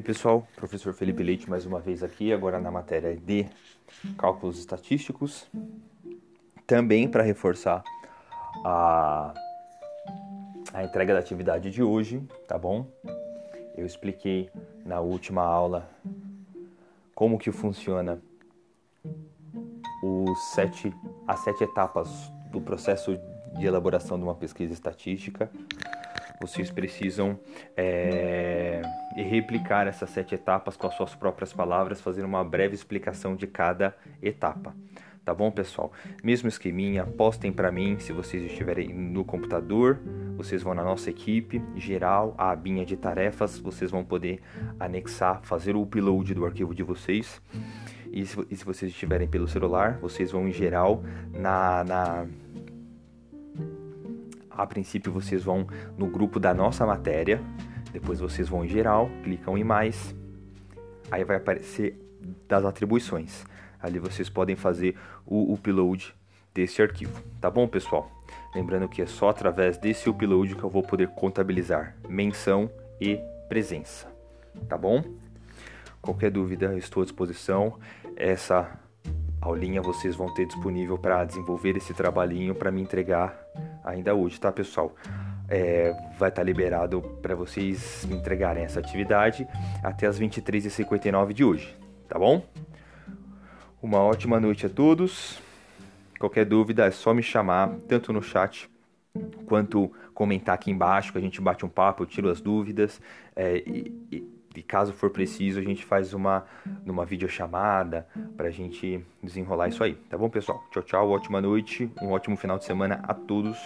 Bem, pessoal, professor Felipe Leite mais uma vez aqui, agora na matéria de cálculos estatísticos. Também para reforçar a, a entrega da atividade de hoje, tá bom? Eu expliquei na última aula como que funciona os sete, as sete etapas do processo de elaboração de uma pesquisa estatística vocês precisam é, replicar essas sete etapas com as suas próprias palavras, fazer uma breve explicação de cada etapa. Tá bom, pessoal? Mesmo esqueminha, postem para mim se vocês estiverem no computador. Vocês vão na nossa equipe geral, a abinha de tarefas, vocês vão poder anexar, fazer o upload do arquivo de vocês. E se, e se vocês estiverem pelo celular, vocês vão em geral na, na a princípio vocês vão no grupo da nossa matéria, depois vocês vão em geral, clicam em mais, aí vai aparecer das atribuições. Ali vocês podem fazer o upload desse arquivo, tá bom, pessoal? Lembrando que é só através desse upload que eu vou poder contabilizar menção e presença, tá bom? Qualquer dúvida, estou à disposição. Essa aulinha vocês vão ter disponível para desenvolver esse trabalhinho para me entregar ainda hoje, tá, pessoal? É, vai estar tá liberado para vocês entregarem essa atividade até as 23h59 de hoje, tá bom? Uma ótima noite a todos. Qualquer dúvida é só me chamar, tanto no chat quanto comentar aqui embaixo, que a gente bate um papo, eu tiro as dúvidas. É, e, e e caso for preciso, a gente faz uma numa videochamada pra gente desenrolar isso aí, tá bom, pessoal? Tchau, tchau, ótima noite, um ótimo final de semana a todos.